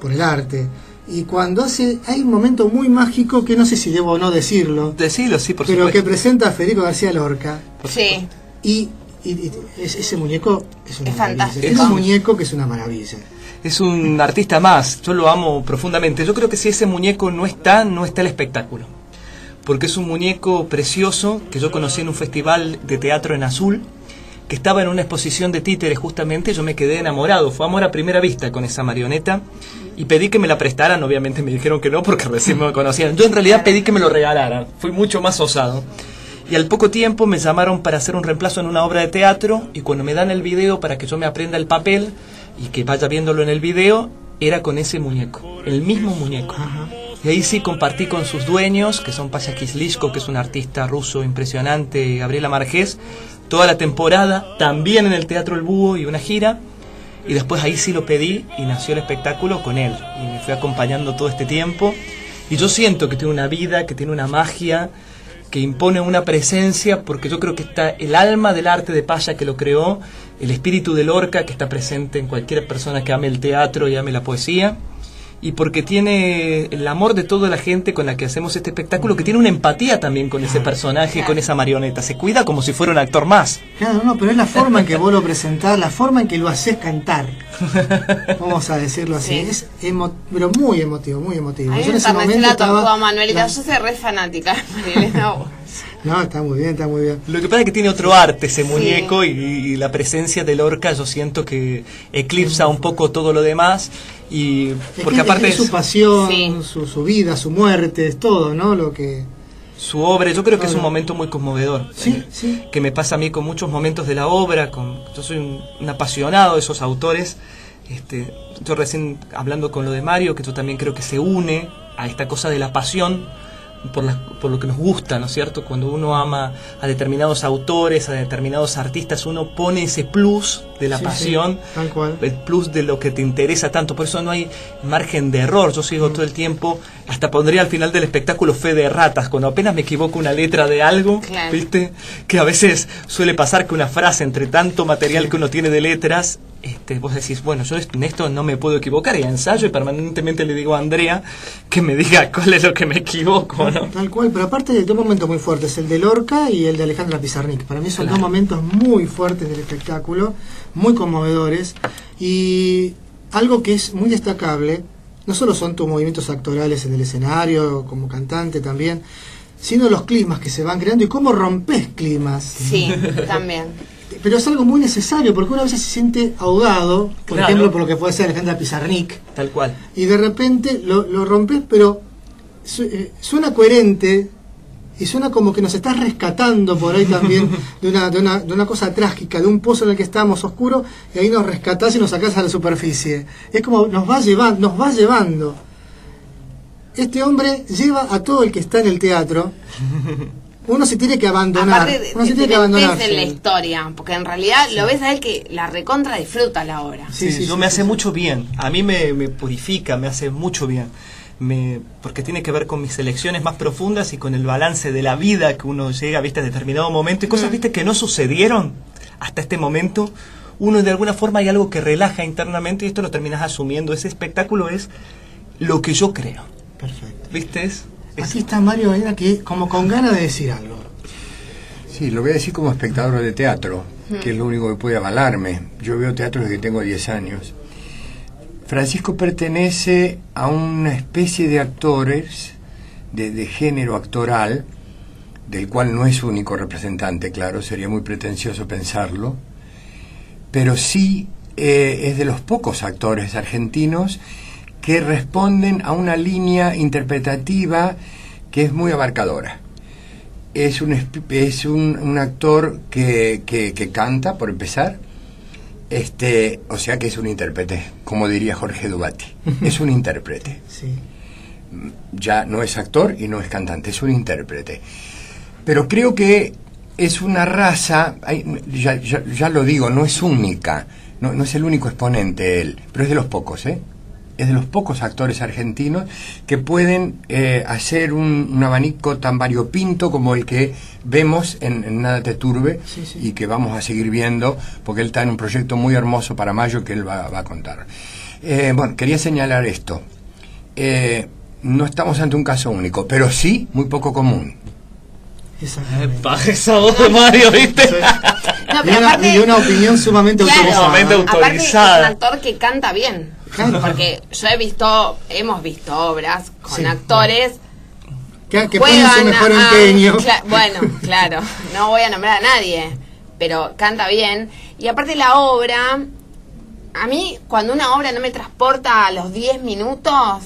por el arte. Y cuando hace, hay un momento muy mágico que no sé si debo o no decirlo. Decirlo, sí, por Pero que presenta a Federico García Lorca. Sí. Y, ese muñeco es una maravilla. Es un muñeco que es una maravilla es un artista más, yo lo amo profundamente. Yo creo que si ese muñeco no está, no está el espectáculo. Porque es un muñeco precioso que yo conocí en un festival de teatro en azul, que estaba en una exposición de títeres justamente, yo me quedé enamorado, fue amor a primera vista con esa marioneta y pedí que me la prestaran, obviamente me dijeron que no porque recién me conocían. Yo en realidad pedí que me lo regalaran, fui mucho más osado. Y al poco tiempo me llamaron para hacer un reemplazo en una obra de teatro y cuando me dan el video para que yo me aprenda el papel, y que vaya viéndolo en el video, era con ese muñeco, el mismo muñeco. Y ahí sí compartí con sus dueños, que son Pasha Kislisko, que es un artista ruso impresionante, Gabriela Margés, toda la temporada, también en el Teatro El Búho y una gira. Y después ahí sí lo pedí y nació el espectáculo con él. Y me fue acompañando todo este tiempo. Y yo siento que tiene una vida, que tiene una magia, que impone una presencia, porque yo creo que está el alma del arte de Paya que lo creó, el espíritu de Lorca que está presente en cualquier persona que ame el teatro y ame la poesía, y porque tiene el amor de toda la gente con la que hacemos este espectáculo, que tiene una empatía también con ese personaje, con esa marioneta, se cuida como si fuera un actor más. Claro, no, pero es la forma en que vos lo presentás, la forma en que lo haces cantar. Vamos a decirlo así, es pero muy emotivo, muy emotivo. yo en ese momento estaba, Manuelita, yo soy re fanática No, está muy bien, está muy bien. Lo que pasa es que tiene otro arte ese muñeco y, la presencia de Lorca yo siento que eclipsa un poco todo lo demás y porque aparte es su pasión, su, su, vida, su muerte, es todo, ¿no? Lo que su obra, yo creo que es un momento muy conmovedor. Sí, sí. Que me pasa a mí con muchos momentos de la obra, con yo soy un, apasionado de esos autores. Este, yo recién hablando con lo de Mario, que yo también creo que se une a esta cosa de la pasión por, por lo que nos gusta, ¿no es cierto? Cuando uno ama a determinados autores, a determinados artistas, uno pone ese plus de la pasión, el plus de lo que te interesa tanto. Por eso no hay margen de error. Yo sigo mm. todo el tiempo, hasta pondría al final del espectáculo fe de ratas. Cuando apenas me equivoco una letra de algo, ¿viste? Que a veces suele pasar que una frase, entre tanto material que uno tiene de letras, este, vos decís, bueno, yo en esto no me puedo equivocar y ensayo y permanentemente le digo a Andrea que me diga cuál es lo que me equivoco, ¿no? Tal cual, pero aparte de dos momentos muy fuertes, el de Lorca y el de Alejandra Pizarnik. Para mí son dos momentos muy fuertes del espectáculo, muy conmovedores y algo que es muy destacable, no solo son tus movimientos actorales en el escenario, como cantante también, sino los climas que se van creando y cómo rompes climas. Sí, también pero es algo muy necesario porque una vez se siente ahogado, por ejemplo, por lo que puede ser Alejandra Pizarnik. Tal cual. Y de repente lo, lo rompes, pero eh, suena coherente y suena como que nos estás rescatando por ahí también de una, de, una, de una cosa trágica, de un pozo en el que estamos oscuro, y ahí nos rescatás y nos sacás a la superficie. Es como nos va llevando, nos va llevando. este hombre lleva a todo el que está en el teatro. Uno se tiene que abandonar. uno se tiene que abandonar. en la historia, porque en realidad lo ves a él que la recontra disfruta la obra. Sí, sí, yo me hace mucho bien. A mí me, me purifica, me hace mucho bien. Me, porque tiene que ver con mis elecciones más profundas y con el balance de la vida que uno llega ¿viste? a determinado momento y cosas mm. viste que no sucedieron hasta este momento uno de alguna forma hay algo que relaja internamente y esto lo terminas asumiendo ese espectáculo es lo que yo creo perfecto viste Aquí está Mario Aida que como con ganas de decir algo. Sí, lo voy a decir como espectador de teatro, que es lo único que puede avalarme. Yo veo teatro desde que tengo 10 años. Francisco pertenece a una especie de actores de, género actoral, del cual no es único representante, claro, sería muy pretencioso pensarlo, pero sí eh, es de los pocos actores argentinos que responden a una línea interpretativa que es muy abarcadora. Es un, es un, actor que, que, canta, por empezar, este, o sea que es un intérprete, como diría Jorge Dubati. Es un intérprete. Ya no es actor y no es cantante, es un intérprete. Pero creo que es una raza, ya, ya, lo digo, no es única, no, no es el único exponente él, pero es de los pocos, ¿eh? Es de los pocos actores argentinos que pueden eh, hacer un, abanico tan variopinto como el que vemos en, Nada te turbe y que vamos a seguir viendo porque él está en un proyecto muy hermoso para mayo que él va, a contar. Eh, bueno, quería señalar esto. Eh, no estamos ante un caso único, pero sí muy poco común. Esa voz de Mario, ¿viste? y, una, opinión sumamente autorizada. Aparte es un actor que canta bien. Porque yo he visto, hemos visto obras con actores que, que ponen su mejor empeño. bueno, claro, no voy a nombrar a nadie, pero canta bien. Y aparte la obra, a mí cuando una obra no me transporta a los 10 minutos,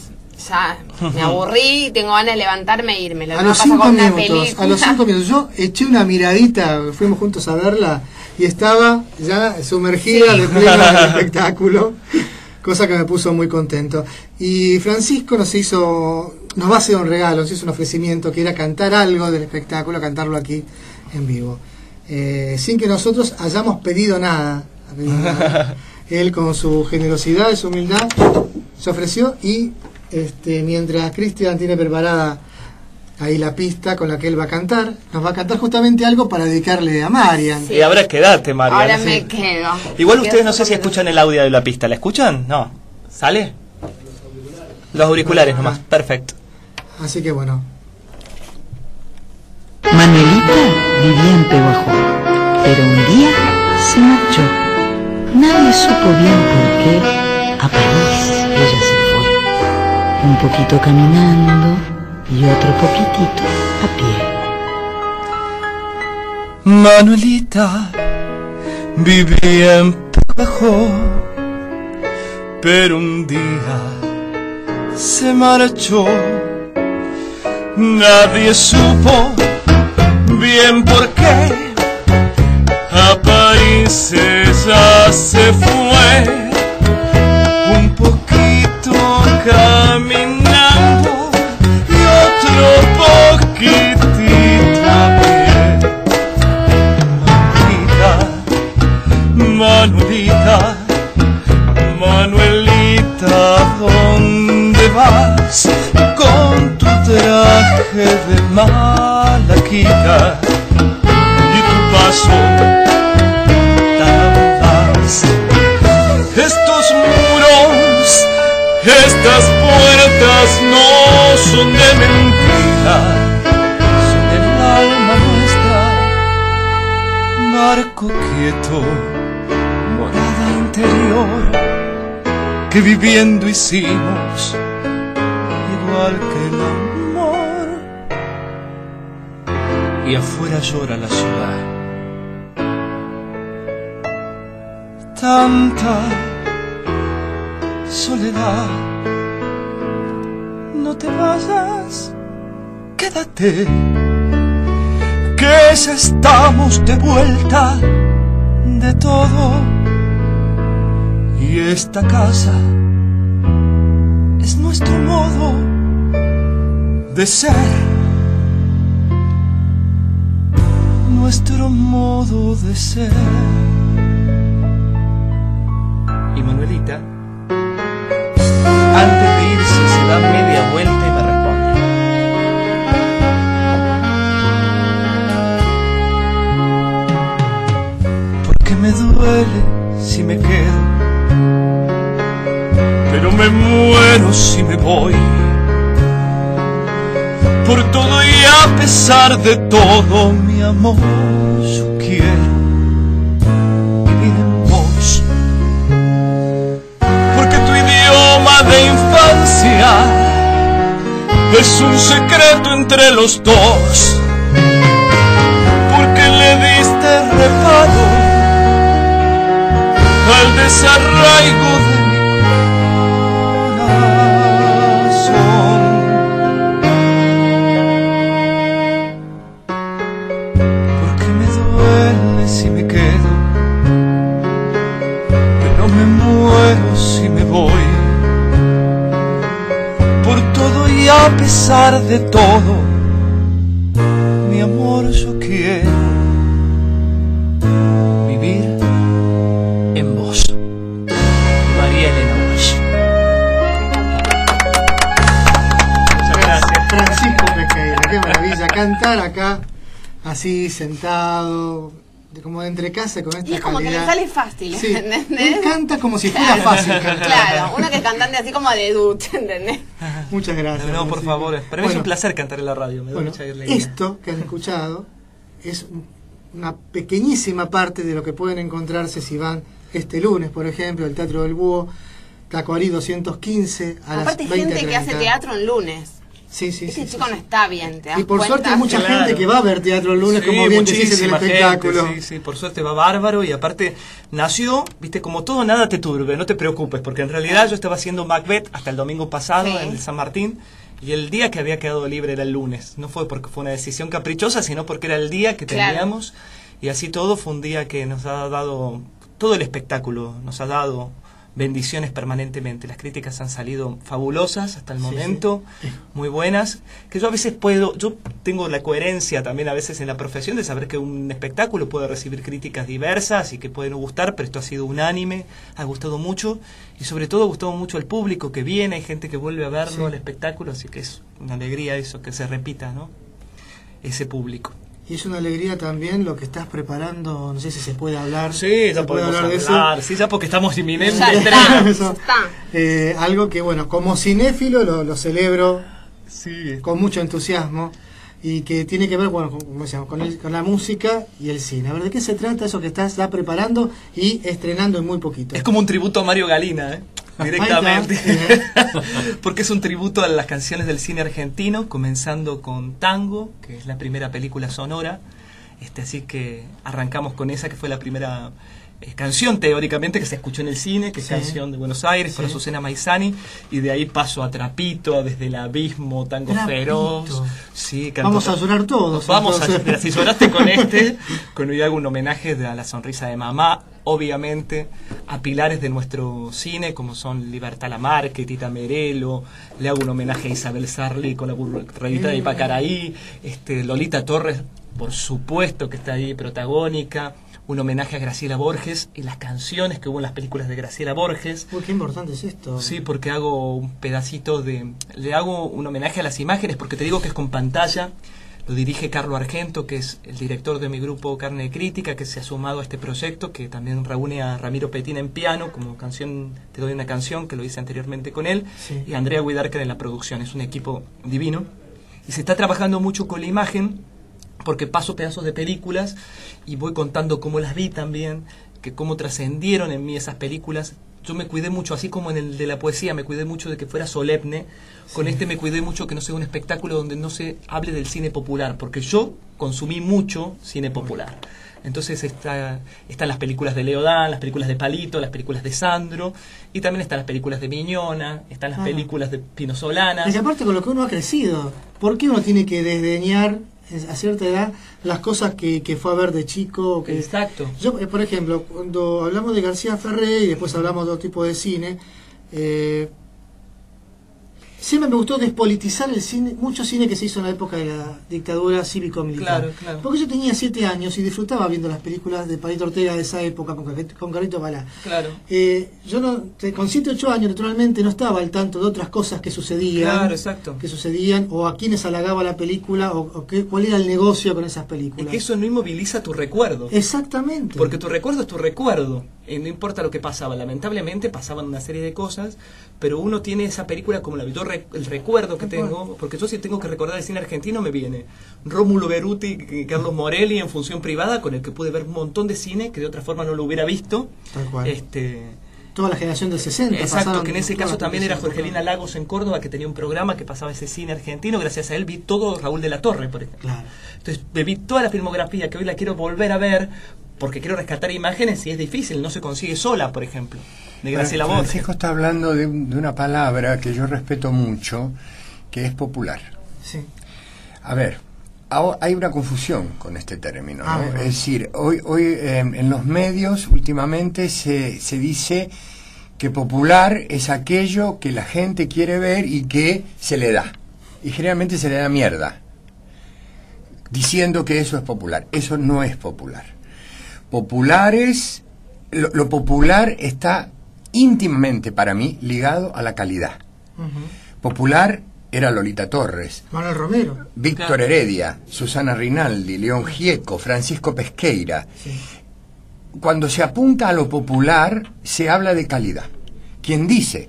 ya me aburrí, tengo ganas de levantarme e irme. a los 5 minutos, a los cinco minutos. Yo eché una miradita, fuimos juntos a verla y estaba ya sumergida de pleno en el espectáculo cosa que me puso muy contento. Y Francisco nos hizo, nos va a hacer un regalo, nos hizo un ofrecimiento que era cantar algo del espectáculo, cantarlo aquí en vivo. Eh, sin que nosotros hayamos pedido nada. Él con su generosidad y su humildad se ofreció y este, mientras Cristian tiene preparada ahí la pista con la que él va a cantar. Nos va a cantar justamente algo para dedicarle a Marian. Y ahora quedate, Marian. Ahora me quedo. Igual ustedes no sé si escuchan el audio de la pista. ¿La escuchan? No. ¿Sale? Los auriculares nomás. Perfecto. Así que bueno. Manuelita vivía en Peguajó, pero un día se marchó. Nadie supo bien por qué a París ella se fue. Un poquito caminando y otro poquitito a pie. Manuelita vivía en Pajo, pero un día se marchó. Nadie supo bien por qué a París ella se fue un poquito caminando poquitita bien. Manuelita, Manuelita, Manuelita, ¿dónde vas con tu traje de malaquita y tu paso tan? Estos muros, estas puertas no son de mentira, Marco quieto, morada interior, que viviendo hicimos igual que el amor. Y afuera llora la ciudad. Tanta soledad no te vayas, quédate, que estamos de vuelta de todo. Y esta casa es nuestro modo de ser. Nuestro modo de ser. Y Manuelita, antes de irse, se da Porque me duele si me quedo, pero me muero si me voy. Por todo y a pesar de todo, mi amor, yo quiero vivir en vos. Porque tu idioma de infancia es un secreto entre los dos. Porque le diste reparo al desarraigo de mi corazón. Porque me duele si me quedo, pero me muero si me voy. Por todo y a pesar de todo, cantar acá, así sentado, de- como de entre casa con esta Y es como que le sale fácil, Sí, ¿entendés? él canta como si fuera fácil cantar. Claro, uno que es cantante así como de dut, ¿entendés? Muchas gracias. No, por favor. Para mí es un placer cantar en la radio. Me da Bueno, mucha alegría. esto que han escuchado es una pequeñísima parte de lo que pueden encontrarse si van este lunes, por ejemplo, al Teatro del Búho, Tacuarí 215, a Aparte hay las 20 gente que hace teatro en lunes. Sí, sí, Este sí. chico sí, no está bien, ¿te das Y por cuenta? suerte hay mucha Claro. gente que va a ver teatro el lunes, Sí, como bien decís en el gente, espectáculo. sí, sí, por suerte va bárbaro y aparte nació, viste, como todo nada te turbe, no te preocupes, porque en realidad yo estaba haciendo Macbeth hasta el domingo pasado Sí. en el San Martín y el día que había quedado libre era el lunes. No fue porque fue una decisión caprichosa, sino porque era el día que Claro. teníamos y así todo fue un día que nos ha dado, todo el espectáculo nos ha dado bendiciones permanentemente. Las críticas han salido fabulosas hasta el Sí, momento, muy buenas, que yo a veces puedo, yo tengo la coherencia también a veces en la profesión de saber que un espectáculo puede recibir críticas diversas y que puede no gustar, pero esto ha sido unánime, ha gustado mucho y sobre todo ha gustado mucho al público que viene, hay gente que vuelve a verlo Sí. al espectáculo, así que es una alegría eso, que se repita, ¿no? Ese público. Y es una alegría también lo que estás preparando, no sé si se puede hablar. Sí, ¿Se ya puede podemos hablar hablar, de eso? sí, ya porque estamos inminentes. Eh, algo que, bueno, como cinéfilo lo, lo celebro Sí. con mucho entusiasmo y que tiene que ver bueno, con, como decíamos, con, el- con la música y el cine. A ver, ¿de qué se trata eso que estás ya preparando y estrenando en muy poquito? Es como un tributo a Mario Galina, ¿eh? Directamente. Porque es un tributo a las canciones del cine argentino, comenzando con Tango, que es la primera película sonora. Este, así que arrancamos con esa, que fue la primera eh, canción teóricamente que se escuchó en el cine, que es canción de Buenos Aires, por Sí. Azucena Maizani, y de ahí paso a Trapito, desde el abismo, Tango Trapito. Feroz. Sí, Vamos a llorar todos. Vamos a mira, si lloraste con este, con hoy hago un homenaje a la sonrisa de mamá, obviamente, a pilares de nuestro cine, como son Libertad Lamarque, Tita Merelo, le hago un homenaje a Isabel Sarli con la burrita de Ipacaraí, este, Lolita Torres, por supuesto que está ahí protagónica, un homenaje a Graciela Borges y las canciones que hubo en las películas de Graciela Borges. Uy, qué importante es esto. Sí, porque hago un pedacito de... Le hago un homenaje a las imágenes, porque te digo que es con pantalla. Lo dirige Carlo Argento, que es el director de mi grupo Carne de Crítica, que se ha sumado a este proyecto, que también reúne a Ramiro Petina en piano, como canción, te doy una canción, que lo hice anteriormente con él, Sí. y Andrea Guidarca en la producción. Es un equipo divino. Y se está trabajando mucho con la imagen, porque paso pedazos de películas y voy contando cómo las vi también, que cómo trascendieron en mí esas películas. Yo me cuidé mucho, así como en el de la poesía, me cuidé mucho de que fuera solemne. Con este me cuidé mucho que no sea un espectáculo donde no se hable del cine popular, porque yo consumí mucho cine popular. Entonces está, están las películas de Leodán, las películas de Palito, las películas de Sandro, y también están las películas de Miñona, están las Ah. películas de Pino Solanas. Es que aparte con lo que uno ha crecido, ¿por qué uno tiene que desdeñar a cierta edad las cosas que, que fue a ver de chico? Que, Exacto. Yo, eh, por ejemplo, cuando hablamos de García Ferré y después hablamos de otro tipo de cine, eh, siempre me gustó despolitizar el cine, mucho cine que se hizo en la época de la dictadura cívico-militar. Claro, claro. Porque yo tenía siete años y disfrutaba viendo las películas de Palito Ortega de esa época con, con Carlito Balá. Claro. Eh, yo no, con 7 8 años naturalmente no estaba al tanto de otras cosas que sucedían. Claro, exacto. Que sucedían o a quienes halagaba la película o, o qué, cuál era el negocio con esas Es películas. que eso no inmoviliza tu recuerdo. Exactamente. Porque tu recuerdo es tu recuerdo. Y no importa lo que pasaba. Lamentablemente pasaban una serie de cosas, pero uno tiene esa película como la yo el recuerdo que tengo. Porque yo si tengo que recordar el cine argentino me viene Rómulo Beruti Carlos Morelli en función privada, con el que pude ver un montón de cine que de otra forma no lo hubiera visto. Tal cual. Este, Toda la generación del 60. Exacto, que en ese caso también era. Jorgelina Lagos en Córdoba, que tenía un programa que pasaba ese cine argentino. Gracias a él vi todo Raúl de la Torre, por ejemplo. Claro. Entonces vi toda la filmografía que hoy la quiero volver a ver porque quiero rescatar imágenes y es difícil, no se consigue sola, por ejemplo, de Graciela Bueno, Borges. Francisco está hablando de, de una palabra que yo respeto mucho, que es popular. Sí. A ver, hay una confusión con este término. ¿no? Ah. Es decir, hoy, hoy eh, en los medios últimamente se, se dice que popular es aquello que la gente quiere ver y que se le da. Y generalmente se le da mierda, diciendo que eso es popular. Eso no es popular. Popular es, lo, lo popular está íntimamente para mí ligado a la calidad. Popular era Lolita Torres, Manuel Romero. Víctor Claro. Heredia, Susana Rinaldi, León Gieco, Francisco Pesqueira. Sí. Cuando se apunta a lo popular, se habla de calidad. Quien dice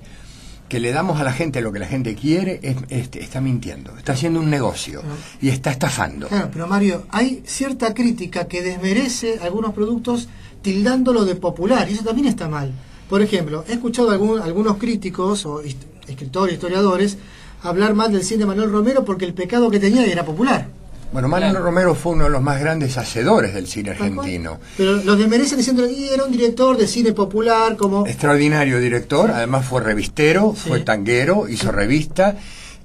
que le damos a la gente lo que la gente quiere, es- es- está mintiendo, está haciendo un negocio y está estafando. Claro, pero Mario, hay cierta crítica que desmerece algunos productos tildándolo de popular, y eso también está mal. Por ejemplo, he escuchado algún- algunos críticos o escritores, historiadores, hablar mal del cine de Manuel Romero porque el pecado que tenía era popular. Bueno, Claro. Romero fue uno de los más grandes hacedores del cine argentino. Pero los desmerecen diciendo que era un director de cine popular, como... Extraordinario director, además fue revistero, Sí. fue tanguero, hizo revista.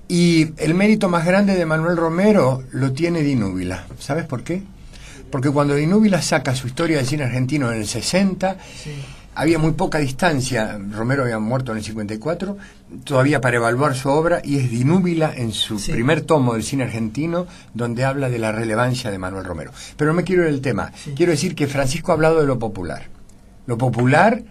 Y el mérito más grande de Manuel Romero lo tiene Dinúbila. ¿Sabes por qué? Porque cuando Dinúbila saca su historia del cine argentino en el 60, había muy poca distancia. Romero había muerto en el 54, todavía para evaluar su obra, y es Dinúbila en su Sí. primer tomo del cine argentino, donde habla de la relevancia de Manuel Romero. Pero no me quiero ir del tema. Quiero decir que Francisco ha hablado de lo popular. Lo popular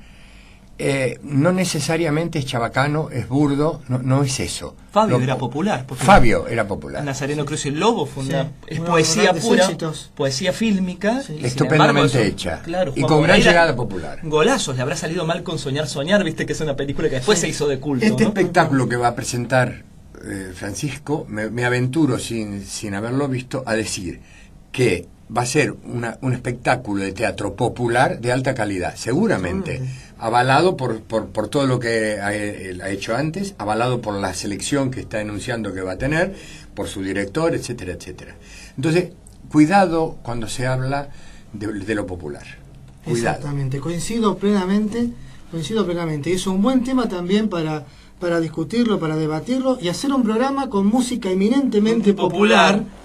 eh, no necesariamente es chabacano, es burdo, no, no es eso. Fabio Lo era po- popular. Fabio era popular. Nazareno Cruz y el Lobo fue una, Sí, es poesía pura, éxitos. poesía fílmica. Sí. Estupendamente embargo, hecha. Claro, Y con gran llegada popular. Golazos, le habrá salido mal con Soñar Soñar, viste que es una película que después se hizo de culto. Este ¿no? espectáculo que va a presentar eh, Francisco, me, me aventuro sin, sin haberlo visto a decir que va a ser una- un espectáculo de teatro popular de alta calidad, seguramente, Seguramente. avalado por, por, por todo lo que ha, ha hecho antes, avalado por la selección que está anunciando que va a tener, por su director, etcétera, etcétera. Entonces, cuidado cuando se habla de, de lo popular. Cuidado. Exactamente, coincido plenamente, coincido plenamente. Y es un buen tema también para, para discutirlo, para debatirlo y hacer un programa con música eminentemente Popular. popular,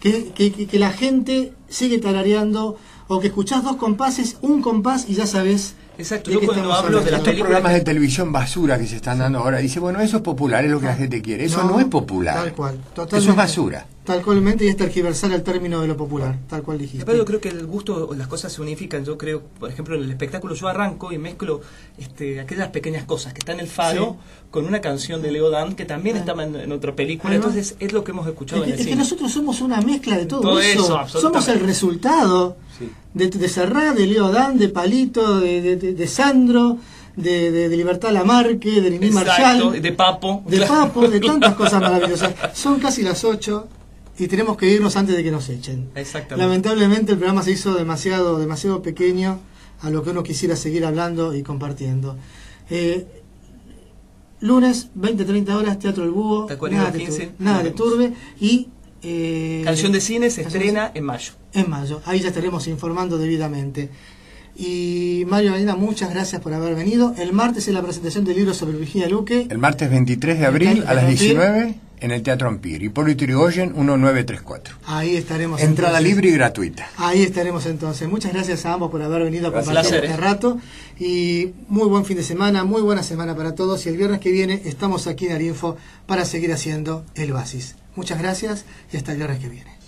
que, que, que- que la gente sigue tarareando o que escuchás dos compases, un compás y ya sabes. Exacto, yo cuando estamos hablo de hablando. las Estos películas programas que- de televisión basura que se están dando ahora, dice, bueno, eso es popular, es lo que la gente quiere. Eso no, es popular. Tal cual, Eso es basura. Tal cualmente y es tergiversar el término de lo popular, tal cual dijiste. Después yo creo que el gusto, las cosas se unifican. Yo creo, por ejemplo, en el espectáculo yo arranco y mezclo este, aquellas pequeñas cosas que está en el faro con una canción de Leo Dan que también estaba en, en otra película. Entonces es lo que hemos escuchado Es en el es que nosotros somos una mezcla de todo, Todo eso. somos el resultado Sí. de, de Serrat, de Leo Dan, de Palito, de, de- de- de Sandro, de, de- de Libertad Lamarque, de Nini Exacto, Marshall, de Papo. de Papo, de tantas cosas maravillosas. Son casi las 8 y tenemos que irnos antes de que nos echen. Exactamente. Lamentablemente el programa se hizo demasiado, demasiado pequeño a lo que uno quisiera seguir hablando y compartiendo. Eh, lunes, 20-30 horas, Teatro El Búho. Nada, digo, te 15, turbe, nada vemos. turbe. Y. eh, Canción de cine se de estrena en mayo. en mayo. Ahí ya estaremos informando debidamente. Y Mario Medina, muchas gracias por haber venido. El martes es la presentación del libro sobre Virginia Luque. El martes 23 de abril a las Carpil. 19 en el Teatro Empire. Hipólito Yrigoyen 1934. Ahí estaremos. Entrada entonces. libre y gratuita. Ahí estaremos entonces. Muchas gracias a ambos por haber venido a Gracias. compartir Placer. este rato. Y muy buen fin de semana, muy buena semana para todos. Y el viernes que viene estamos aquí en Arinfo para seguir haciendo el Basis. Muchas gracias y hasta el viernes que viene.